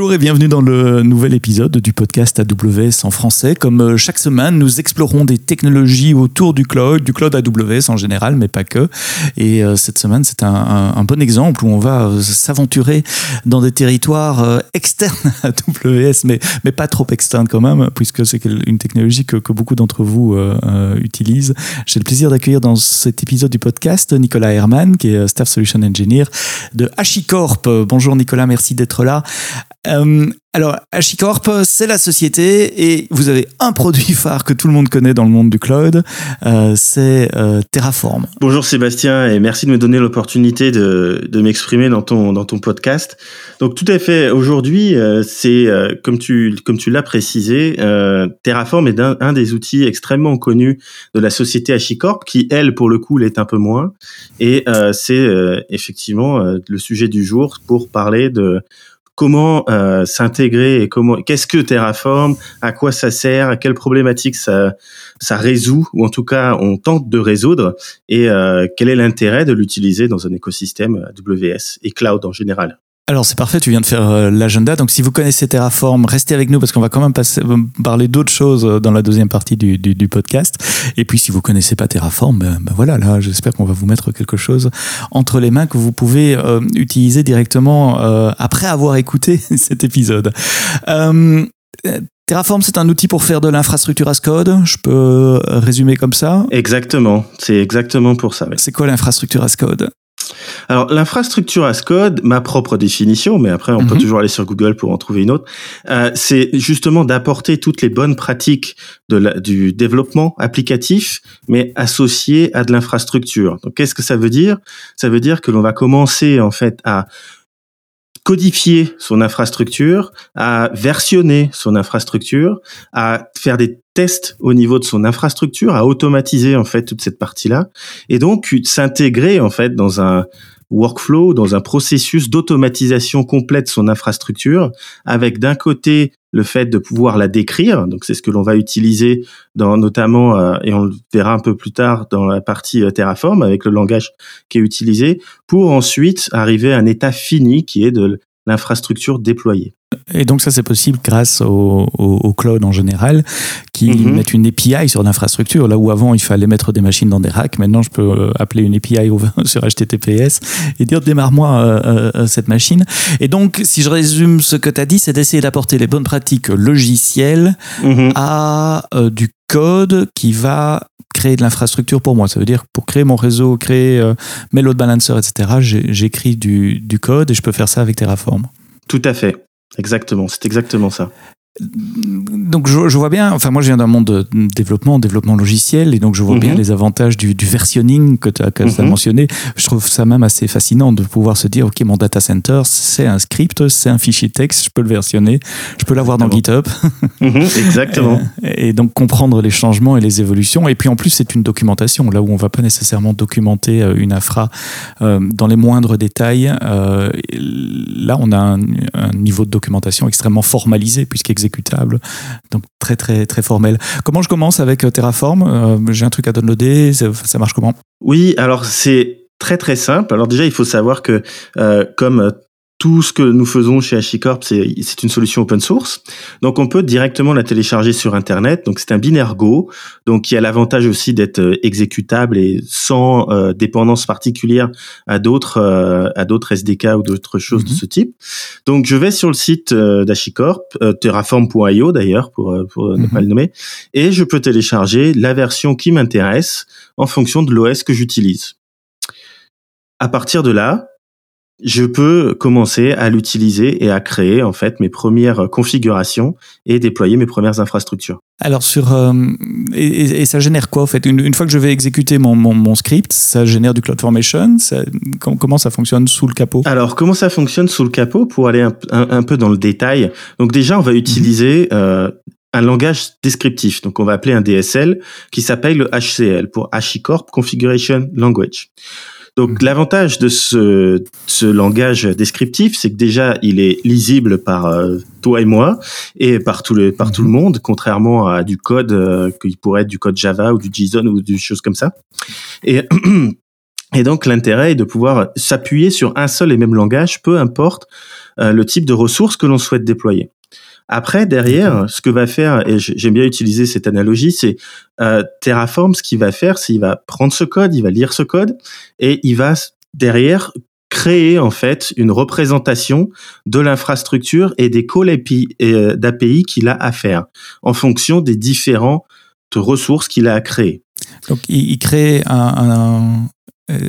Bonjour et bienvenue dans le nouvel épisode du podcast AWS en français. Comme euh, chaque semaine, nous explorons des technologies autour du cloud, du cloud AWS en général, mais pas que. Et euh, cette semaine, c'est un, bon exemple où on va euh, s'aventurer dans des territoires externes à AWS, mais, mais pas trop externes quand même, puisque c'est une technologie que, beaucoup d'entre vous utilisent. J'ai le plaisir d'accueillir dans cet épisode du podcast Nicolas Herman, qui est Staff Solution Engineer de HashiCorp. Bonjour Nicolas, merci d'être là. Euh, alors, HashiCorp, c'est la société et vous avez un produit phare que tout le monde connaît dans le monde du cloud, euh, c'est euh, Terraform. Bonjour Sébastien et merci de me donner l'opportunité de, m'exprimer dans ton, dans ton podcast. Donc tout à fait, aujourd'hui, c'est comme tu, comme tu l'as précisé, Terraform est un, un, des outils extrêmement connus de la société HashiCorp qui, elle, pour le coup, l'est un peu moins. Et c'est effectivement le sujet du jour pour parler de comment euh, s'intégrer et comment qu'est-ce que Terraform, à quoi ça sert, à quelles problématiques ça ça résout ou en tout cas on tente de résoudre et euh, quel est l'intérêt de l'utiliser dans un écosystème AWS et cloud en général? Alors c'est parfait, tu viens de faire euh, l'agenda. Donc si vous connaissez Terraform, restez avec nous parce qu'on va quand même passer, euh, parler d'autres choses euh, dans la deuxième partie du, du, podcast. Et puis si vous connaissez pas Terraform, ben, ben voilà, là j'espère qu'on va vous mettre quelque chose entre les mains que vous pouvez utiliser directement après avoir écouté cet épisode. Terraform, c'est un outil pour faire de l'infrastructure as code. Je peux résumer comme ça? Exactement, c'est exactement pour ça. C'est quoi l'infrastructure as code? Alors l'infrastructure as code, ma propre définition, mais après on peut mhm. toujours aller sur Google pour en trouver une autre, euh, c'est justement d'apporter toutes les bonnes pratiques de la, du développement applicatif, mais associées à de l'infrastructure. Donc qu'est-ce que ça veut dire? Ça veut dire que l'on va commencer en fait à codifier son infrastructure, à versionner son infrastructure, à faire des tests au niveau de son infrastructure, à automatiser en fait toute cette partie-là, et donc s'intégrer en fait dans un workflow, dans un processus d'automatisation complète de son infrastructure, avec d'un côté le fait de pouvoir la décrire, donc c'est ce que l'on va utiliser dans notamment euh, et on le verra un peu plus tard dans la partie euh, Terraform avec le langage qui est utilisé, pour ensuite arriver à un état fini qui est de l'infrastructure déployée. Et donc ça c'est possible grâce au, au, cloud en général qui mhm. mettent une API sur l'infrastructure. Là où avant il fallait mettre des machines dans des racks, maintenant je peux euh, appeler une API sur HTTPS et dire démarre-moi euh, euh, cette machine. Et donc si je résume ce que tu as dit, c'est d'essayer d'apporter les bonnes pratiques logicielles mhm. à du code qui va créer de l'infrastructure pour moi. Ça veut dire pour créer mon réseau, créer mes load balancers, etc. J'écris du, du code et je peux faire ça avec Terraform. Tout à fait. Exactement, c'est exactement ça donc je, je, vois bien, enfin moi je viens d'un monde de développement, développement logiciel, et donc je vois bien mhm. les avantages du, du versionning que tu as, as, mhm. mentionné. Je trouve ça même assez fascinant de pouvoir se dire, ok, mon data center, c'est un script, c'est un fichier texte, je peux le versionner, je peux l'avoir dans GitHub. Mhm, exactement. et, donc comprendre les changements et les évolutions. Et puis en plus, c'est une documentation, là où on va pas nécessairement documenter euh, une infra euh, dans les moindres détails. Euh, là, on a un, un, niveau de documentation extrêmement formalisé, puisqu'il exécutable. Donc très très très formel. Comment je commence avec euh, Terraform? Euh, J'ai un truc à downloader, ça, marche comment? Oui, alors c'est très très simple. Alors déjà, il faut savoir que euh, comme tout ce que nous faisons chez HashiCorp, c'est, c'est une solution open source. Donc, on peut directement la télécharger sur Internet. Donc, c'est un binaire Go. Donc, il y a l'avantage aussi d'être euh, exécutable et sans euh, dépendance particulière à d'autres, euh, à d'autres SDK ou d'autres choses de mhm. ce type. Donc, je vais sur le site d'HashiCorp, terraform.io d'ailleurs, pour, pour ne pas mhm. le nommer, et je peux télécharger la version qui m'intéresse en fonction de l'OS que j'utilise. À partir de là, je peux commencer à l'utiliser et à créer en fait mes premières configurations et déployer mes premières infrastructures. Alors sur euh, et, ça génère quoi en fait? Une, fois que je vais exécuter mon, mon, script, ça génère du CloudFormation? Ça, comment ça fonctionne sous le capot? Alors comment ça fonctionne sous le capot? Pour aller un, un, peu dans le détail. Donc déjà on va utiliser mhm. euh, un langage descriptif. Donc on va appeler un DSL qui s'appelle le HCL pour HashiCorp Configuration Language. Donc l'avantage de ce, ce, langage descriptif, c'est que déjà il est lisible par euh, toi et moi et par tout le par tout le mhm. monde, contrairement à du code euh, qui pourrait être du code Java ou du JSON ou des choses comme ça. Et et donc l'intérêt est de pouvoir s'appuyer sur un seul et même langage, peu importe le type de ressources que l'on souhaite déployer. Après, derrière, ce que va faire, et j'aime bien utiliser cette analogie, c'est euh, Terraform, ce qu'il va faire, c'est il va prendre ce code, il va lire ce code, et il va derrière créer en fait une représentation de l'infrastructure et des calls euh, d'API qu'il a à faire en fonction des différentes ressources qu'il a à créer. Donc il, crée un,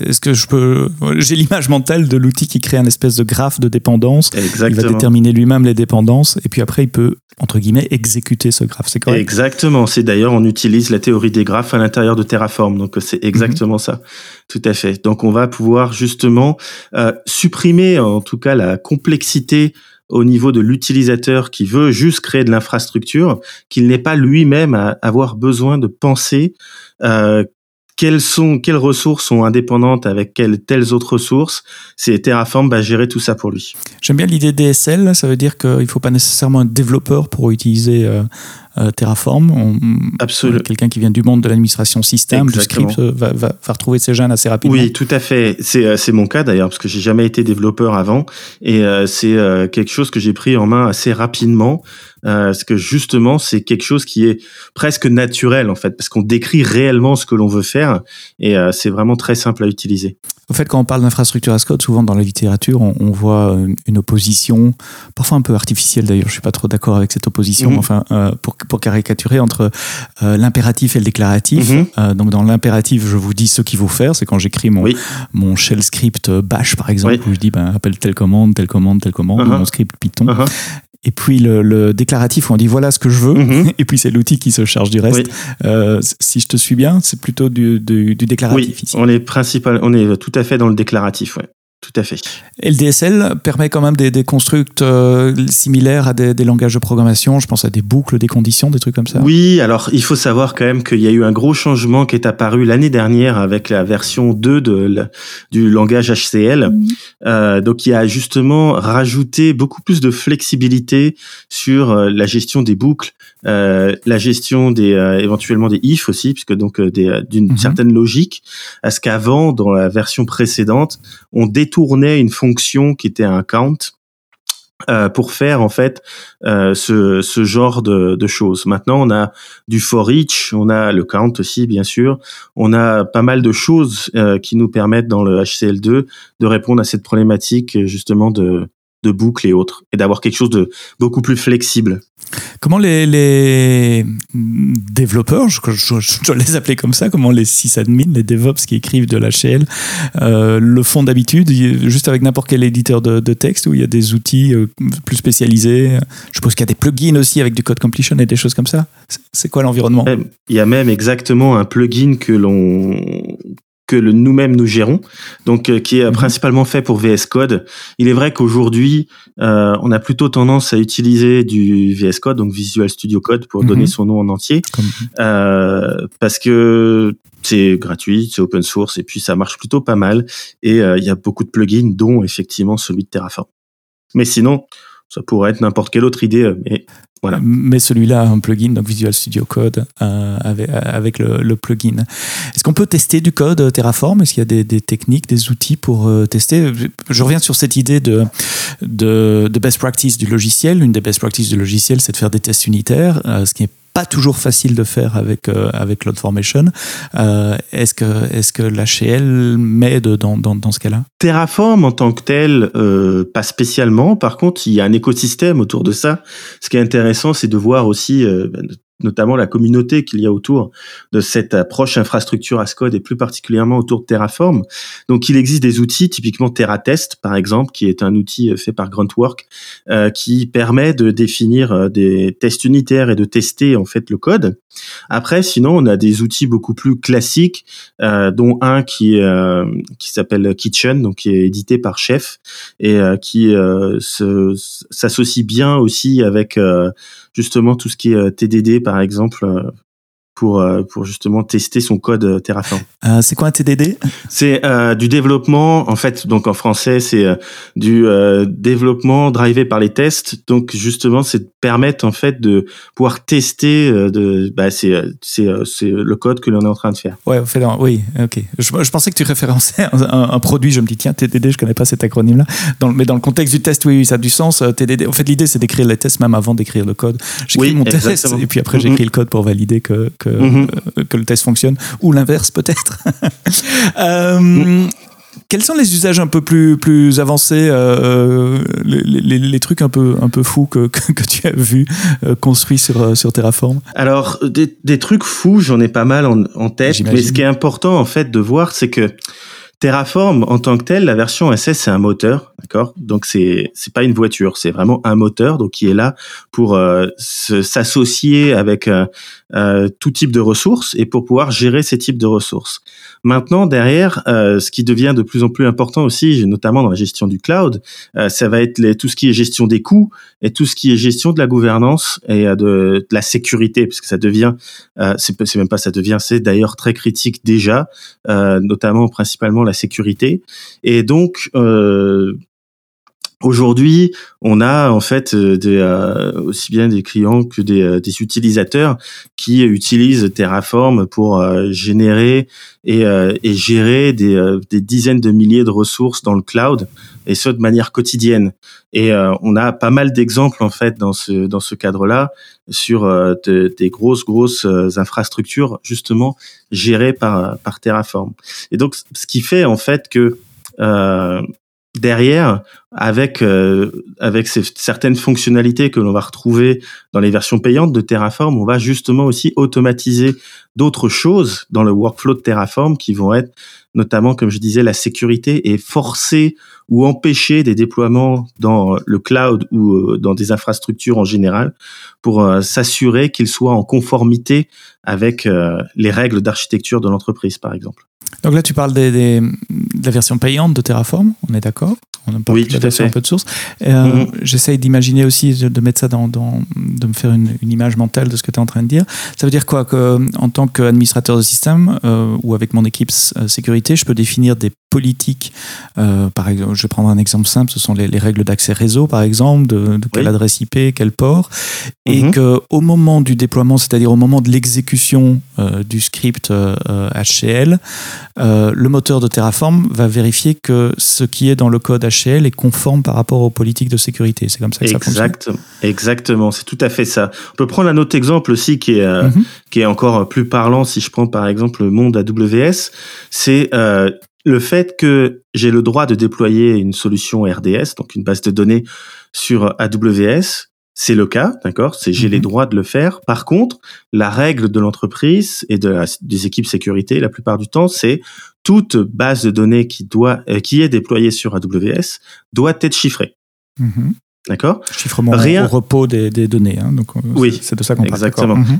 est-ce que je peux. J'ai l'image mentale de l'outil qui crée un espèce de graphe de dépendance. Exactement. Il va déterminer lui-même les dépendances et puis après il peut, entre guillemets, exécuter ce graphe. C'est correct? Exactement. C'est d'ailleurs, on utilise la théorie des graphes à l'intérieur de Terraform. Donc c'est exactement mhm. ça. Tout à fait. Donc on va pouvoir justement euh, supprimer en tout cas la complexité au niveau de l'utilisateur qui veut juste créer de l'infrastructure, qu'il n'ait pas lui-même à avoir besoin de penser euh, quelles sont quelles ressources sont indépendantes avec quelles telles autres ressources c'est Terraform va gérer tout ça pour lui. J'aime bien l'idée DSL ça veut dire qu'il faut pas nécessairement un développeur pour utiliser euh, euh, Terraform. Absolument euh, quelqu'un qui vient du monde de l'administration système du script va, va, va, retrouver ses gènes assez rapidement. Oui tout à fait. C'est c'est mon cas d'ailleurs parce que j'ai jamais été développeur avant. Et c'est quelque chose que j'ai pris en main assez rapidement euh, parce que justement c'est quelque chose qui est presque naturel en fait, parce qu'on décrit réellement ce que l'on veut faire et euh, c'est vraiment très simple à utiliser. En fait, quand on parle d'infrastructure as code, souvent dans la littérature, on, on, voit euh, une opposition, parfois un peu artificielle d'ailleurs. Je suis pas trop d'accord avec cette opposition, mhm. enfin euh, pour, pour caricaturer entre euh, l'impératif et le déclaratif. Mhm. Euh, donc dans l'impératif, je vous dis ce qu'il faut faire. C'est quand j'écris mon mon shell script Bash par exemple, où je dis ben appelle telle commande, telle commande, telle commande, uh-huh. mon script Python. Uh-huh et puis le, le, déclaratif où on dit voilà ce que je veux, mhm. et puis c'est l'outil qui se charge du reste. Euh, si je te suis bien, c'est plutôt du, du, du déclaratif oui, On est principal, on est tout à fait dans le déclaratif, ouais. Tout à fait. Et le DSL permet quand même des, des constructs euh, similaires à des, des, langages de programmation. Je pense à des boucles, des conditions, des trucs comme ça. Oui, alors il faut savoir quand même qu'il y a eu un gros changement qui est apparu l'année dernière avec la version 2 de, du langage HCL. Mhm. Euh, donc il a justement rajouté beaucoup plus de flexibilité sur euh, la gestion des boucles, euh, la gestion des euh, éventuellement des if aussi, puisque donc d'une mhm. certaine logique, à ce qu'avant dans la version précédente, on dé tourner une fonction qui était un count euh, pour faire en fait euh, ce, ce, genre de, de, choses. Maintenant, on a du for each, on a le count aussi bien sûr, on a pas mal de choses euh, qui nous permettent dans le HCL2 de répondre à cette problématique justement de, de boucles et autres, et d'avoir quelque chose de beaucoup plus flexible. Comment les, les développeurs, je, je, je, les appeler comme ça, comment les sysadmins, les DevOps qui écrivent de l'HL, euh, le font d'habitude, juste avec n'importe quel éditeur de, de, texte, où il y a des outils euh, plus spécialisés Je suppose qu'il y a des plugins aussi avec du code completion et des choses comme ça. C'est quoi l'environnement? Il y a même exactement un plugin que l'on que nous-mêmes nous gérons, donc euh, qui est mhm. principalement fait pour VS Code. Il est vrai qu'aujourd'hui, euh, on a plutôt tendance à utiliser du VS Code, donc Visual Studio Code, pour donner mhm. son nom en entier, euh, parce que c'est gratuit, c'est open source, et puis ça marche plutôt pas mal. Et euh, il y a beaucoup de plugins, dont effectivement celui de Terraform. Mais sinon, ça pourrait être n'importe quelle autre idée, mais voilà. Mais celui-là un plugin, donc Visual Studio Code, euh, avec, avec le, plugin. Est-ce qu'on peut tester du code Terraform? Est-ce qu'il y a des, techniques, des outils pour euh, tester? Je reviens sur cette idée de, de, best practice du logiciel. Une des best practices du logiciel, c'est de faire des tests unitaires, euh, ce qui pas toujours facile de faire avec euh, avec CloudFormation. Euh, est-ce que est-ce que l'HL m'aide dans, dans, dans ce cas-là? Terraform en tant que tel, euh, pas spécialement. Par contre, il y a un écosystème autour de ça. Ce qui est intéressant, c'est de voir aussi euh, notamment la communauté qu'il y a autour de cette approche infrastructure as code et plus particulièrement autour de Terraform. Donc il existe des outils, typiquement TerraTest par exemple, qui est un outil euh, fait par Gruntwork, euh, qui permet de définir euh, des tests unitaires et de tester en fait le code. Après, sinon, on a des outils beaucoup plus classiques, dont un qui qui s'appelle Kitchen, donc qui est édité par Chef et qui s'associe bien aussi avec justement tout ce qui est TDD par exemple pour euh, pour justement tester son code euh, Terraform. Euh, c'est quoi un TDD C'est du développement en fait donc en français c'est du développement drivé par les tests donc justement c'est de permettre en fait de pouvoir tester de bah c'est c'est c'est le code que l'on est en train de faire. Ouais, fait, oui, OK. Je, je, pensais que tu référençais un, un, produit, je me dis tiens TDD, je connais pas cet acronyme là. Dans, mais dans le contexte du test oui, ça a du sens TDD. En fait l'idée c'est d'écrire les tests même avant d'écrire le code. J'écris mon test et puis après j'écris mm-hmm. le code pour valider que que, mm-hmm. euh, que le test fonctionne, ou l'inverse peut-être. euh, quels sont les usages un peu plus, plus avancés, euh, les, les, les, trucs un peu, un peu fous que, que, que tu as vu construits sur, sur Terraform? Alors, des, des, trucs fous, j'en ai pas mal en, en tête, mais ce qui est important en fait de voir, c'est que Terraform, en tant que tel, la version SS, c'est un moteur, d'accord? Donc c'est c'est pas une voiture, c'est vraiment un moteur, donc qui est là pour euh, s'associer avec euh, euh, tout type de ressources et pour pouvoir gérer ces types de ressources. Maintenant, derrière, ce qui devient de plus en plus important aussi, notamment dans la gestion du cloud, ça va être les, tout ce qui est gestion des coûts et tout ce qui est gestion de la gouvernance et de, la sécurité, puisque ça devient, c'est même pas ça devient, c'est d'ailleurs très critique déjà, notamment principalement sécurité. Et donc, euh, Aujourd'hui, on a en fait euh, des, euh, aussi bien des clients que des, des, utilisateurs qui utilisent Terraform pour générer et, et gérer des, des, dizaines de milliers de ressources dans le cloud et ce de manière quotidienne. Et on a pas mal d'exemples en fait dans ce dans ce cadre-là sur des grosses grosses infrastructures justement gérées par par Terraform. Et donc, ce qui fait en fait que euh, derrière, avec euh, avec ces, certaines fonctionnalités que l'on va retrouver dans les versions payantes de Terraform, on va justement aussi automatiser d'autres choses dans le workflow de Terraform qui vont être notamment, comme je disais, la sécurité et forcer ou empêcher des déploiements dans le cloud ou euh, dans des infrastructures en général pour euh, s'assurer qu'ils soient en conformité avec les règles d'architecture de l'entreprise, par exemple. Donc là, tu parles des, des, de la version payante de Terraform, on est d'accord? Oui, tout un peu de source. Euh, mm-hmm. J'essaye d'imaginer aussi, de mettre ça dans, dans de me faire une, une, image mentale de ce que tu es en train de dire. Ça veut dire quoi que, En tant qu'administrateur de système euh, ou avec mon équipe euh, sécurité, je peux définir des politiques. Euh, par exemple, je vais prendre un exemple simple, ce sont les, les règles d'accès réseau, par exemple, de, de quelle adresse IP, quel port, et mm-hmm. que au moment du déploiement, c'est-à-dire au moment de l'exécution euh, du script HCL, le moteur de Terraform va vérifier que ce qui est dans le code HCL est conforme par rapport aux politiques de sécurité. C'est comme ça que ça fonctionne. Exactement, c'est tout à fait ça. On peut prendre un autre exemple aussi qui est, euh, mhm. qui est encore plus parlant si je prends par exemple le monde AWS. C'est euh, le fait que j'ai le droit de déployer une solution RDS, donc une base de données sur AWS, c'est le cas, d'accord C'est j'ai les mhm. droits de le faire. Par contre, la règle de l'entreprise et de des équipes sécurité, la plupart du temps, c'est toute base de données qui doit euh, qui est déployée sur AWS doit être chiffrée. Mhm. D'accord? Chiffrement Rien... au repos des, des données. Hein, donc euh, oui, c'est de ça qu'on parle. Exactement. Mhm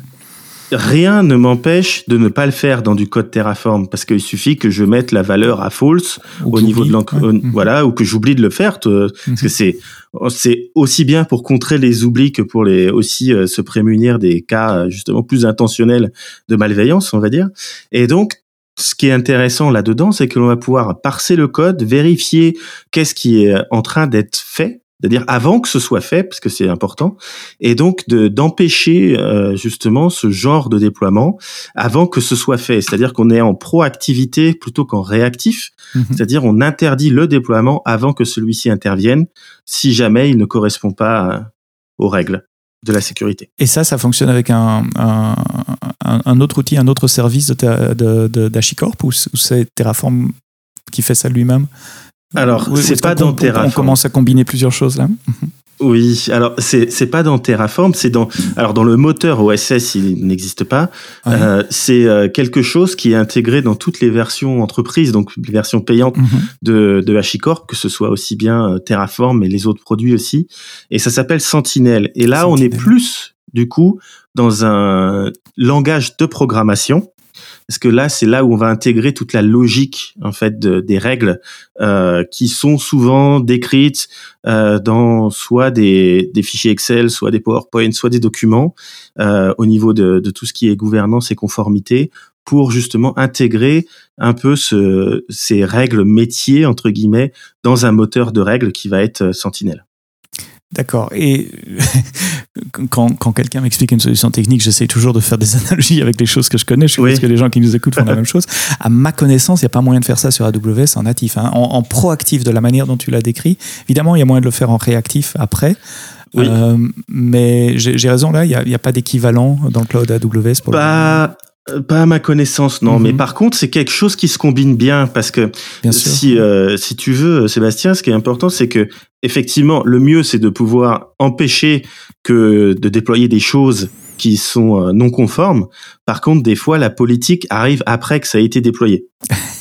rien ne m'empêche de ne pas le faire dans du code Terraform parce qu'il suffit que je mette la valeur à false au niveau de l'encre, mhm. voilà, ou que j'oublie de le faire, parce que c'est c'est aussi bien pour contrer les oublis que pour les aussi euh, se prémunir des cas justement plus intentionnels de malveillance, on va dire. Et donc ce qui est intéressant là-dedans, c'est que l'on va pouvoir parser le code, vérifier qu'est-ce qui est en train d'être fait c'est-à-dire avant que ce soit fait, parce que c'est important, et donc de d'empêcher euh, justement ce genre de déploiement avant que ce soit fait. C'est-à-dire qu'on est en proactivité plutôt qu'en réactif. Mhm. C'est-à-dire on interdit le déploiement avant que celui-ci intervienne, si jamais il ne correspond pas euh, aux règles de la sécurité. Et ça, ça fonctionne avec un, un, un autre outil, un autre service de, d'Achicorp ou c'est Terraform qui fait ça lui-même? Alors, c'est pas dans Terraform. On commence à combiner plusieurs choses là? Oui, alors c'est c'est pas dans Terraform, c'est dans alors dans le moteur OSS il n'existe pas. Euh, c'est euh, quelque chose qui est intégré dans toutes les versions entreprises, donc les versions payantes mhm. de de HashiCorp, que ce soit aussi bien euh, Terraform mais les autres produits aussi. Et ça s'appelle Sentinel. Et là on est plus du coup dans un langage de programmation parce que là, c'est là où on va intégrer toute la logique en fait des règles euh, qui sont souvent décrites euh, dans soit des, fichiers Excel, soit des PowerPoint, soit des documents euh, au niveau de, tout ce qui est gouvernance et conformité pour justement intégrer un peu ce, ces règles métiers entre guillemets dans un moteur de règles qui va être Sentinel. D'accord. Et quand, quand quelqu'un m'explique une solution technique, j'essaie toujours de faire des analogies avec les choses que je connais. Je pense que les gens qui nous écoutent font la même chose. À ma connaissance, il n'y a pas moyen de faire ça sur AWS en natif. Hein. En, proactif, de la manière dont tu l'as décrit, évidemment, il y a moyen de le faire en réactif après. Euh, mais j'ai raison, là, il n'y a, a, pas d'équivalent dans le cloud AWS pour pas, pas à ma connaissance, non. Mais mhm. par contre, c'est quelque chose qui se combine bien parce que si euh, si tu veux, Sébastien, ce qui est important, c'est que effectivement, le mieux, c'est de pouvoir empêcher que de déployer des choses qui sont euh, non conformes. Par contre, des fois, la politique arrive après que ça a été déployé.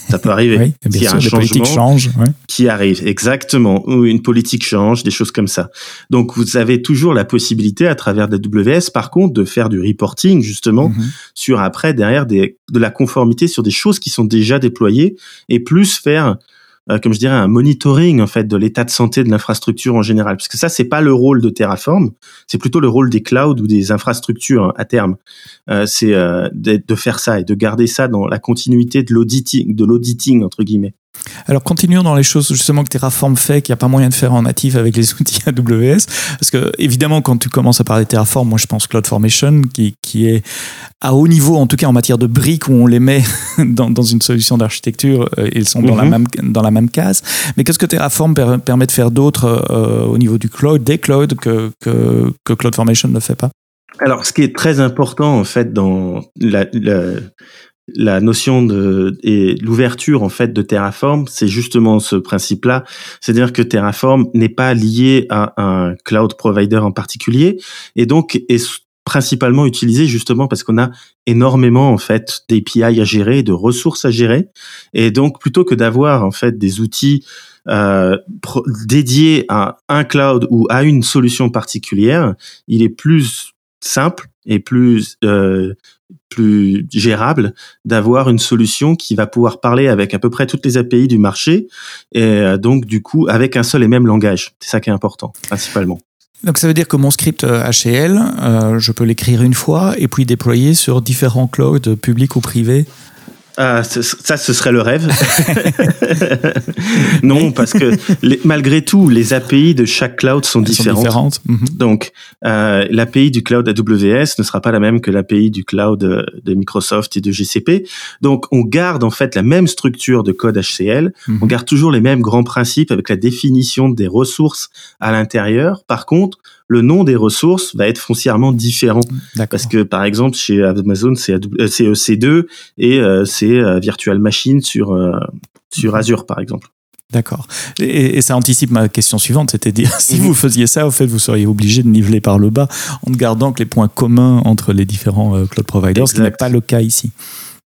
Ça peut arriver. oui, y a un changement change, qui arrive, exactement. Ou une politique change, des choses comme ça. Donc, vous avez toujours la possibilité, à travers WS, par contre, de faire du reporting, justement, mhm. sur après, derrière, des, de la conformité sur des choses qui sont déjà déployées et plus faire euh, comme je dirais, un monitoring en fait de l'état de santé de l'infrastructure en général, parce que ça c'est pas le rôle de Terraform, c'est plutôt le rôle des clouds ou des infrastructures hein, à terme. Euh, c'est euh, de, faire ça et de garder ça dans la continuité de l'auditing, de l'auditing entre guillemets. Alors continuons dans les choses justement que Terraform fait, qu'il n'y a pas moyen de faire en natif avec les outils AWS. Parce que évidemment, quand tu commences à parler de Terraform, moi je pense CloudFormation, qui, qui est à haut niveau, en tout cas en matière de briques, où on les met dans, dans une solution d'architecture, euh, ils sont dans, la mhm. même, dans la même case. Mais qu'est-ce que Terraform permet de faire d'autre euh, au niveau du cloud, des clouds, que, que, que CloudFormation ne fait pas? Alors, ce qui est très important en fait dans la, la, la notion de et l'ouverture en fait de Terraform, c'est justement ce principe-là, c'est-à-dire que Terraform n'est pas lié à un cloud provider en particulier et donc est principalement utilisé justement parce qu'on a énormément en fait d'API à gérer, de ressources à gérer. Et donc plutôt que d'avoir en fait des outils euh, dédiés à un cloud ou à une solution particulière, il est plus simple et plus euh, plus gérable d'avoir une solution qui va pouvoir parler avec à peu près toutes les API du marché et euh, donc du coup avec un seul et même langage. C'est ça qui est important principalement. Donc ça veut dire que mon script HL, euh, je peux l'écrire une fois et puis déployer sur différents clouds publics ou privés ah, ça, ce serait le rêve. non, parce que malgré tout, les API de chaque cloud sont différentes. Mhm. Donc, euh, l'API du cloud AWS ne sera pas la même que l'API du cloud euh, de Microsoft et de GCP. Donc, on garde en fait la même structure de code HCL. On mhm. garde toujours les mêmes grands principes avec la définition des ressources à l'intérieur. Par contre, le nom des ressources va être foncièrement différent. Parce que, par exemple, chez Amazon, c'est EC2 euh, et euh, c'est euh, Virtual Machine sur, sur Azure, par exemple. D'accord. Et, ça anticipe ma question suivante, c'était dire si mhm. vous faisiez ça, au fait, vous seriez obligé de niveler par le bas en gardant que les points communs entre les différents cloud providers, ce qui n'est pas le cas ici.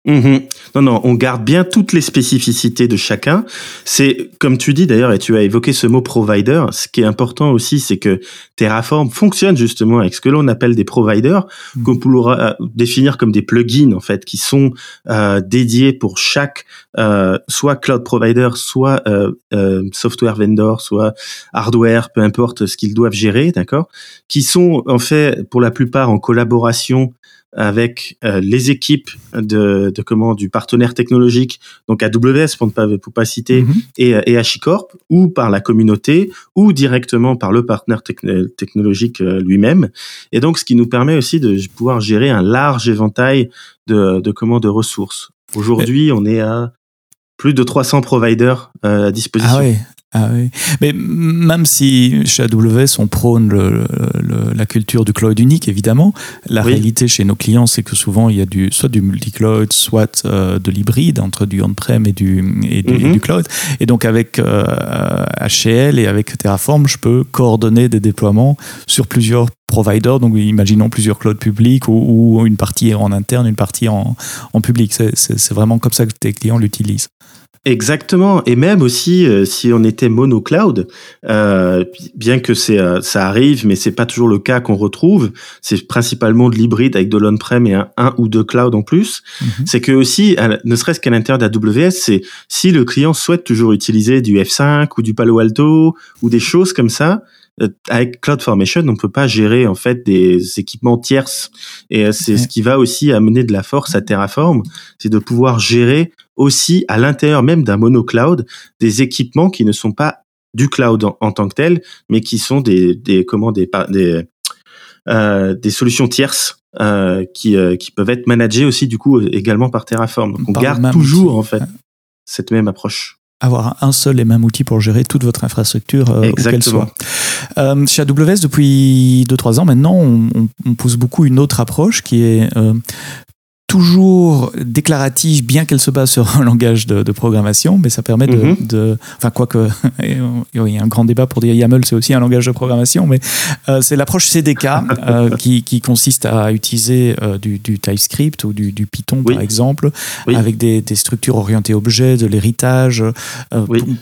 Mhm. Non, non, on garde bien toutes les spécificités de chacun. C'est, comme tu dis d'ailleurs, et tu as évoqué ce mot provider, ce qui est important aussi, c'est que Terraform fonctionne justement avec ce que l'on appelle des providers, mhm. qu'on pourra euh, définir comme des plugins, en fait, qui sont euh, dédiés pour chaque, euh, soit cloud provider, soit euh, euh, software vendor, soit hardware, peu importe ce qu'ils doivent gérer, d'accord? Qui sont, en fait, pour la plupart en collaboration avec euh, les équipes de, de comment du partenaire technologique, donc AWS pour ne pas pour pas citer, mhm. et, et HashiCorp, ou par la communauté, ou directement par le partenaire technologique euh, lui-même. Et donc, ce qui nous permet aussi de pouvoir gérer un large éventail de, de comment de ressources. Aujourd'hui, on est à plus de 300 providers euh, à disposition. Ah oui, ah oui. Mais même si chez AWS, on prône le, la culture du cloud unique, évidemment, la réalité chez nos clients, c'est que souvent, il y a du, soit du multi-cloud, soit euh, de l'hybride entre du on-prem et du, et du, mhm. cloud. Et donc, avec euh, HCL et avec Terraform, je peux coordonner des déploiements sur plusieurs providers, donc imaginons plusieurs clouds publics ou, ou, une partie en interne, une partie en, en public. C'est vraiment comme ça que tes clients l'utilisent. Exactement, et même aussi euh, si on était mono cloud, euh, bien que c'est euh, ça arrive, mais c'est pas toujours le cas qu'on retrouve. C'est principalement de l'hybride avec de l'on-prem et un, un, ou deux clouds en plus. Mhm. C'est que aussi, ne serait-ce qu'à l'intérieur d'AWS, c'est si le client souhaite toujours utiliser du F5 ou du Palo Alto ou des choses comme ça, avec CloudFormation, on peut pas gérer en fait des équipements tierces. Et c'est ce qui va aussi amener de la force à Terraform, c'est de pouvoir gérer aussi à l'intérieur même d'un monocloud des équipements qui ne sont pas du cloud en, tant que tel, mais qui sont des, des comment des des, euh, des solutions tierces euh, qui, euh, qui peuvent être managées aussi du coup également par Terraform. Donc on garde toujours en fait cette même approche avoir un seul et même outil pour gérer toute votre infrastructure, euh, où qu'elle soit. Euh, chez AWS, depuis 2-3 ans maintenant, on, on, pousse beaucoup une autre approche qui est euh, toujours déclarative, bien qu'elle se base sur un langage de, programmation, mais ça permet de, mhm. de enfin quoique il y a un grand débat pour dire YAML c'est aussi un langage de programmation, mais euh, c'est l'approche CDK euh, qui, qui, consiste à utiliser euh, du, du, TypeScript ou du, du Python par exemple, avec des, des, structures orientées objets, de l'héritage,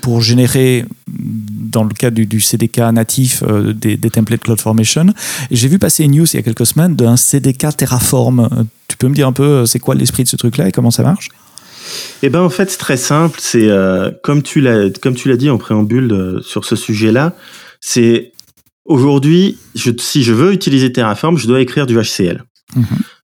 pour, générer dans le cas du, du CDK natif des, des, templates CloudFormation. J'ai vu passer une news il y a quelques semaines d'un CDK Terraform tu peux me dire un peu euh, c'est quoi l'esprit de ce truc-là et comment ça marche? Eh ben en fait c'est très simple. C'est euh, comme tu l'as comme tu l'as dit en préambule euh, sur ce sujet-là. C'est aujourd'hui, si je veux utiliser Terraform, je dois écrire du HCL. Mhm.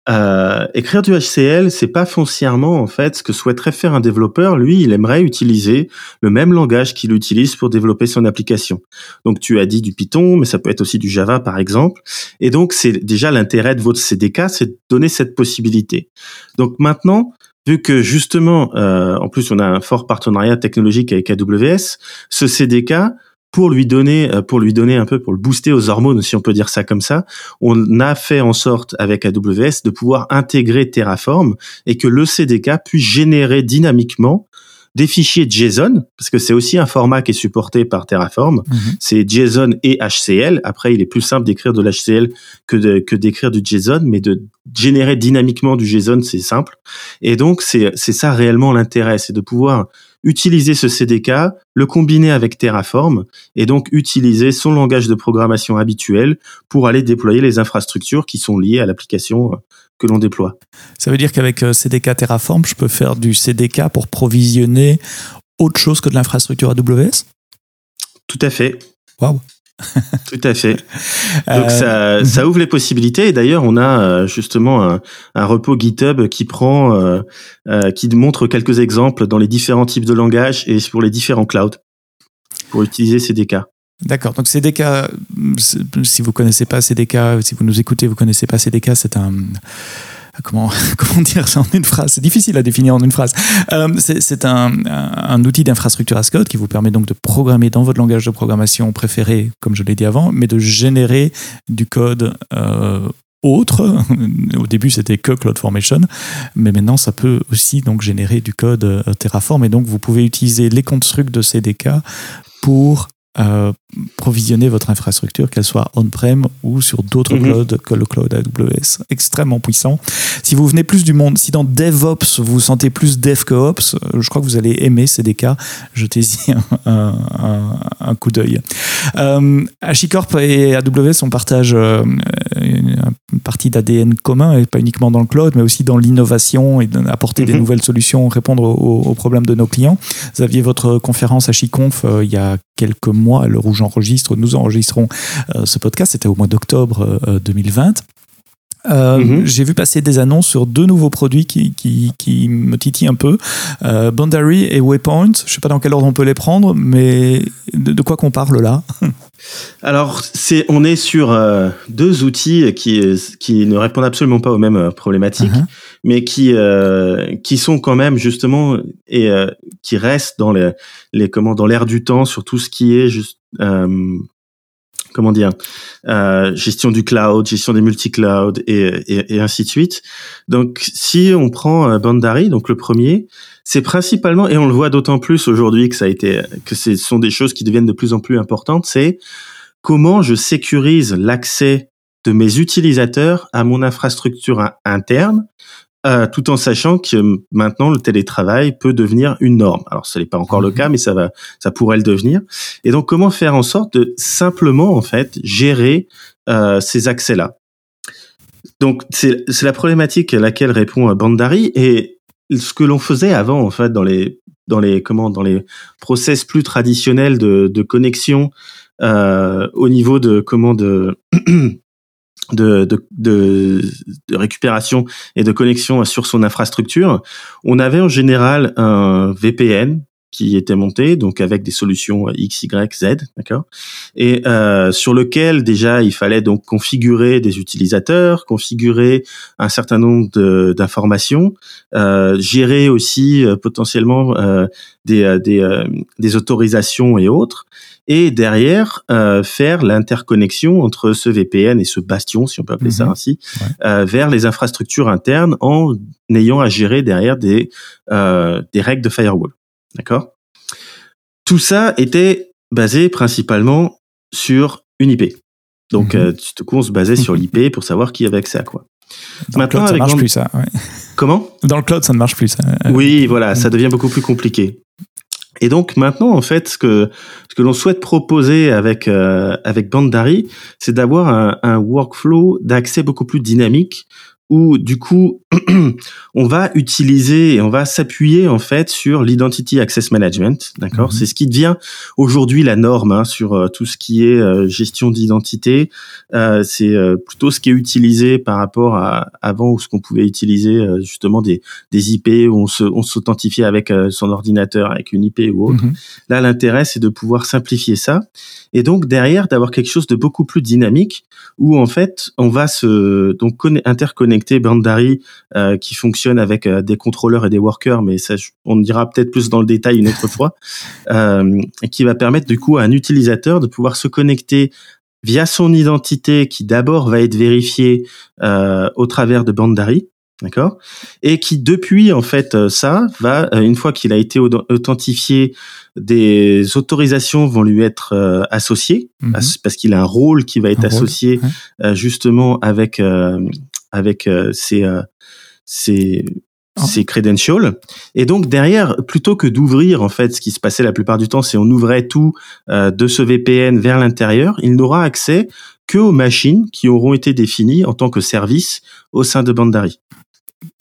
Euh, écrire du HCL, c'est pas foncièrement en fait ce que souhaiterait faire un développeur. Lui, il aimerait utiliser le même langage qu'il utilise pour développer son application. Donc, tu as dit du Python, mais ça peut être aussi du Java, par exemple. Et donc, c'est déjà l'intérêt de votre CDK, c'est de donner cette possibilité. Donc maintenant, vu que justement, euh, en plus, on a un fort partenariat technologique avec AWS, ce CDK pour lui donner, euh, pour lui donner un peu, pour le booster aux hormones, si on peut dire ça comme ça, on a fait en sorte avec AWS de pouvoir intégrer Terraform et que le CDK puisse générer dynamiquement des fichiers JSON, parce que c'est aussi un format qui est supporté par Terraform. Mhm. C'est JSON et HCL. Après, il est plus simple d'écrire de l'HCL que que d'écrire du JSON, mais de générer dynamiquement du JSON, c'est simple. Et donc, c'est, c'est ça réellement l'intérêt, c'est de pouvoir utiliser ce CDK, le combiner avec Terraform et donc utiliser son langage de programmation habituel pour aller déployer les infrastructures qui sont liées à l'application euh, que l'on déploie. Ça veut dire qu'avec euh, CDK Terraform, je peux faire du CDK pour provisionner autre chose que de l'infrastructure AWS Tout à fait. Waouh Tout à fait. Donc ça, euh, ça, ouvre les possibilités. Et d'ailleurs, on a euh, justement un, un, repos GitHub qui prend, euh, euh, qui montre quelques exemples dans les différents types de langages et pour les différents clouds pour utiliser CDK. D'accord. Donc CDK, si vous connaissez pas CDK, si vous nous écoutez, vous connaissez pas CDK, c'est un comment, comment dire ça en une phrase? C'est difficile à définir en une phrase. Euh, c'est un, outil d'infrastructure as code qui vous permet donc de programmer dans votre langage de programmation préféré, comme je l'ai dit avant, mais de générer du code euh, autre. Au début, c'était que CloudFormation, mais maintenant, ça peut aussi donc générer du code euh, Terraform. Et donc, vous pouvez utiliser les constructs de CDK pour provisionner votre infrastructure, qu'elle soit on-prem ou sur d'autres mhm. clouds que le cloud AWS. Extrêmement puissant. Si vous venez plus du monde, si dans DevOps vous vous sentez plus Dev que Ops, euh, je crois que vous allez aimer CDK. Jetez-y un, un, coup d'œil. Euh, HashiCorp et AWS, on partage euh, une, partie d'ADN commun, et pas uniquement dans le cloud, mais aussi dans l'innovation et apporter des mhm. nouvelles solutions, répondre aux, problèmes de nos clients. Vous aviez votre conférence HashiConf il y a quelques mois, à l'heure où nous enregistrons euh, ce podcast, c'était au mois d'octobre 2020. Euh, euh, mhm. J'ai vu passer des annonces sur deux nouveaux produits qui, qui, qui me titillent un peu, euh, Boundary et Waypoint. Je ne sais pas dans quel ordre on peut les prendre, mais de, quoi qu'on parle là Alors, c'est, on est sur deux outils qui, qui ne répondent absolument pas aux mêmes problématiques, uh-huh. mais qui, qui sont quand même justement et qui restent dans les, les comment dans l'air du temps sur tout ce qui est juste comment dire, euh, gestion du cloud, gestion des multi-clouds et, et, et, ainsi de suite. Donc, si on prend euh, Bandari, donc le premier, c'est principalement, et on le voit d'autant plus aujourd'hui que ça a été, que ce sont des choses qui deviennent de plus en plus importantes, c'est comment je sécurise l'accès de mes utilisateurs à mon infrastructure interne euh, tout en sachant que maintenant le télétravail peut devenir une norme. Alors ce n'est pas encore le mhm. cas, mais ça va, ça pourrait le devenir. Et donc comment faire en sorte de simplement en fait gérer euh, ces accès-là? Donc c'est la problématique à laquelle répond Bandari et ce que l'on faisait avant en fait dans les dans les comment dans les process plus traditionnels de, de connexion euh, au niveau de comment de de, de, de, récupération et de connexion sur son infrastructure, on avait en général un VPN qui était monté, donc avec des solutions X, Y, Z, d'accord, et euh, sur lequel déjà il fallait donc configurer des utilisateurs, configurer un certain nombre d'informations, euh, gérer aussi euh, potentiellement euh, des, euh, des, euh, des, autorisations et autres, et derrière faire l'interconnexion entre ce VPN et ce bastion, si on peut appeler ça mhm. ainsi, vers les infrastructures internes en ayant à gérer derrière des, des règles de firewall. D'accord? Tout ça était basé principalement sur une IP. Donc, mhm. euh, tout coup, on se basait sur l'IP pour savoir qui avait accès à quoi. Dans Maintenant, le cloud, ça marche plus, ça. Comment? Dans le cloud, ça ne marche plus, ça. Oui, voilà, ça devient beaucoup plus compliqué. Et donc maintenant, en fait, ce que l'on souhaite proposer avec euh, Bandari, c'est d'avoir un workflow d'accès beaucoup plus dynamique où du coup on va utiliser et on va s'appuyer en fait sur l'identity access management, d'accord mhm. C'est ce qui devient aujourd'hui la norme hein, sur euh, tout ce qui est euh, gestion d'identité. Euh, c'est plutôt ce qui est utilisé par rapport à avant où ce qu'on pouvait utiliser justement des des IP où on se on s'authentifiait avec son ordinateur avec une IP ou autre. Mhm. Là, l'intérêt c'est de pouvoir simplifier ça et donc derrière d'avoir quelque chose de beaucoup plus dynamique où en fait on va se donc interconnecter Bandari euh, qui fonctionne avec euh, des contrôleurs et des workers, mais ça, on dira peut-être plus dans le détail une autre fois, euh, qui va permettre du coup à un utilisateur de pouvoir se connecter via son identité qui d'abord va être vérifiée au travers de Bandari, d'accord? Et qui depuis en fait ça va une fois qu'il a été authentifié, des autorisations vont lui être associées mhm. parce qu'il a un rôle qui va être associé justement avec avec euh, ses, euh, ses, ah. ses credentials. Et donc derrière, plutôt que d'ouvrir en fait, ce qui se passait la plupart du temps, c'est on ouvrait tout euh, de ce VPN vers l'intérieur, il n'aura accès que aux machines qui auront été définies en tant que service au sein de Bandari.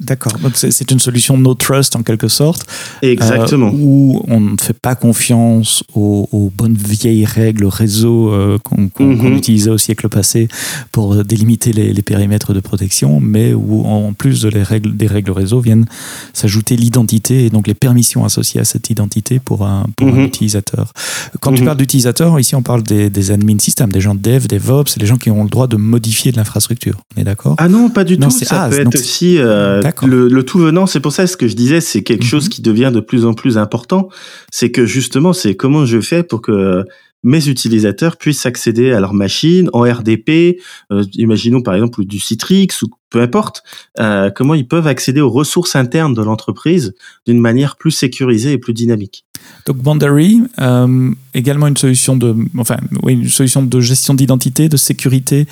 D'accord. C'est une solution no trust en quelque sorte. Exactement. Euh, où on ne fait pas confiance aux, bonnes vieilles règles réseau euh, qu'on mhm. utilisait au siècle passé pour délimiter les, périmètres de protection, mais où en plus de les règles, des règles réseau viennent s'ajouter l'identité et donc les permissions associées à cette identité pour un, pour un mhm. utilisateur. Quand tu mhm. parles d'utilisateur, ici on parle des, des admin systems, des gens de dev, DevOps, les gens qui ont le droit de modifier de l'infrastructure. On est d'accord? Ah non, pas du tout. Ça peut être aussi. Euh, le, tout venant, c'est pour ça ce que je disais, c'est quelque chose mhm. qui devient de plus en plus important. C'est que justement, c'est comment je fais pour que mes utilisateurs puissent accéder à leur machine en RDP, euh, imaginons par exemple du Citrix ou peu importe, euh, comment ils peuvent accéder aux ressources internes de l'entreprise d'une manière plus sécurisée et plus dynamique. Donc Boundary, euh, également une solution de, enfin, oui, une solution de gestion d'identité, de sécurité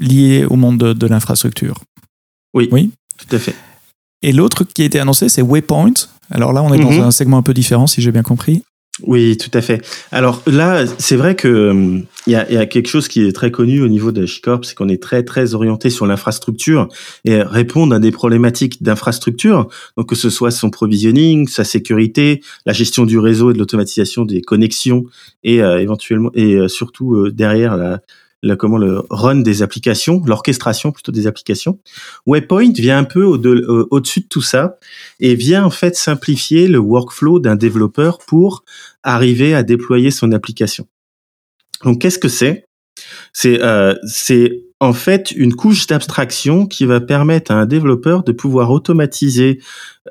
liée au monde de l'infrastructure. Oui, oui, tout à fait. Et l'autre qui a été annoncé, c'est Waypoint. Alors là, on est dans mhm. un segment un peu différent, si j'ai bien compris. Oui, tout à fait. Alors là, c'est vrai que euh, il y, a, quelque chose qui est très connu au niveau de Chicorp, c'est qu'on est très très orienté sur l'infrastructure et répondre à des problématiques d'infrastructure. Donc que ce soit son provisioning, sa sécurité, la gestion du réseau et de l'automatisation des connexions et euh, éventuellement et euh, surtout derrière la, le, comment le run des applications, l'orchestration plutôt des applications. Waypoint vient un peu euh, au-dessus de, tout ça et vient en fait simplifier le workflow d'un développeur pour arriver à déployer son application. Donc qu'est-ce que c'est? C'est euh, c'est en fait une couche d'abstraction qui va permettre à un développeur de pouvoir automatiser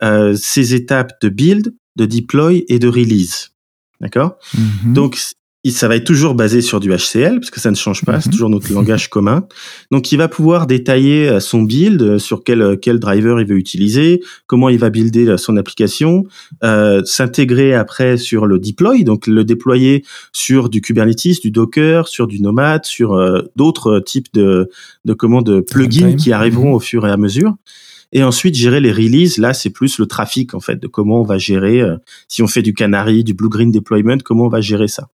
euh, ses étapes de build, de deploy et de release. D'accord? Mm-hmm. Donc ça va être toujours basé sur du HCL parce que ça ne change pas, c'est mhm. toujours notre langage commun. Donc il va pouvoir détailler euh, son build, euh, sur quel euh, quel driver il veut utiliser, comment il va builder son application, euh, s'intégrer après sur le deploy, donc le déployer sur du Kubernetes, du Docker, sur du Nomad, sur d'autres types de de commandes plugins qui arriveront mhm. au fur et à mesure. Et ensuite, gérer les releases, là, c'est plus le trafic, en fait, de comment on va gérer, si on fait du Canary, du Blue Green Deployment, comment on va gérer ça.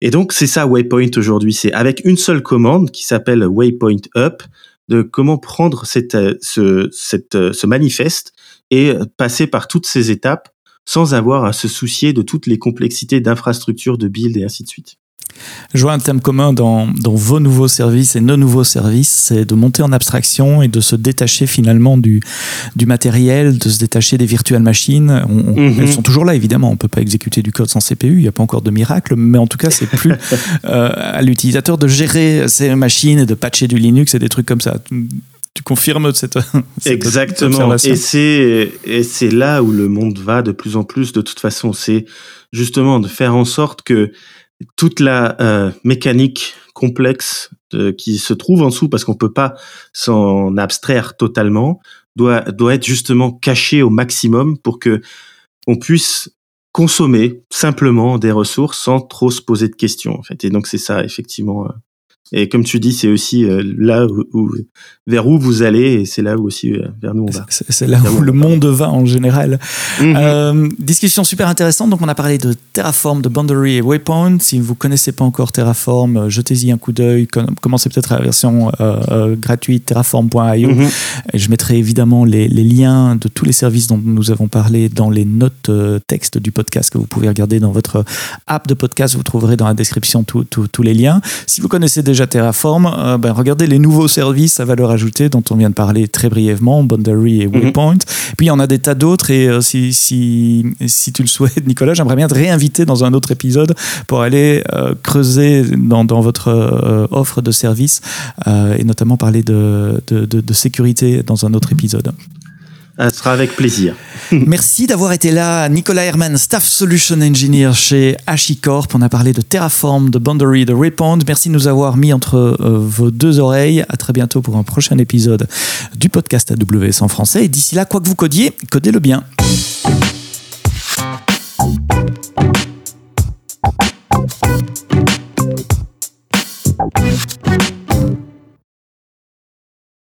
Et donc, c'est ça Waypoint aujourd'hui. C'est avec une seule commande qui s'appelle Waypoint Up, de comment prendre cette, euh, ce, euh, ce manifeste et passer par toutes ces étapes sans avoir à se soucier de toutes les complexités d'infrastructure, de build et ainsi de suite. Je vois un thème commun dans, dans, vos nouveaux services et nos nouveaux services, c'est de monter en abstraction et de se détacher finalement du, du matériel, de se détacher des virtuelles machines. Mhm. Elles sont toujours là, évidemment. On ne peut pas exécuter du code sans CPU, il n'y a pas encore de miracle, mais en tout cas, c'est plus euh, à l'utilisateur de gérer ces machines et de patcher du Linux et des trucs comme ça. Tu confirmes cette, cette Exactement. Et c'est là où le monde va de plus en plus. De toute façon, c'est justement de faire en sorte que toute la euh, mécanique complexe qui se trouve en dessous parce qu'on peut pas s'en abstraire totalement doit doit être justement caché au maximum pour que on puisse consommer simplement des ressources sans trop se poser de questions en fait. Et donc c'est ça effectivement euh, et comme tu dis, c'est aussi euh, là où, vers où vous allez, et c'est là où aussi euh, vers nous on va. C'est là où, le monde va en général. Mhm. euh, discussion super intéressante. Donc on a parlé de Terraform, de Boundary et Waypoint. Si vous connaissez pas encore Terraform, euh, jetez-y un coup d'œil. Commencez peut-être la version euh, gratuite terraform.io. Mhm. Je mettrai évidemment les, les, liens de tous les services dont nous avons parlé dans les notes textes du podcast que vous pouvez regarder dans votre app de podcast. Vous trouverez dans la description tous les liens. Si vous connaissez déjà déjà Terraform, euh, ben, regardez les nouveaux services à valeur ajoutée dont on vient de parler très brièvement, Boundary et mhm. Waypoint. Puis il y en a des tas d'autres et euh, si, si, si, tu le souhaites, Nicolas, j'aimerais bien te réinviter dans un autre épisode pour aller euh, creuser dans, dans votre offre de services et notamment parler de, de, de, de sécurité dans un autre épisode. Ce sera avec plaisir. Merci d'avoir été là, Nicolas Herman, Staff Solution Engineer chez HashiCorp. On a parlé de Terraform, de Boundary, de Repond. Merci de nous avoir mis entre euh, vos deux oreilles. À très bientôt pour un prochain épisode du podcast AWS en français. Et d'ici là, quoi que vous codiez, codez-le bien.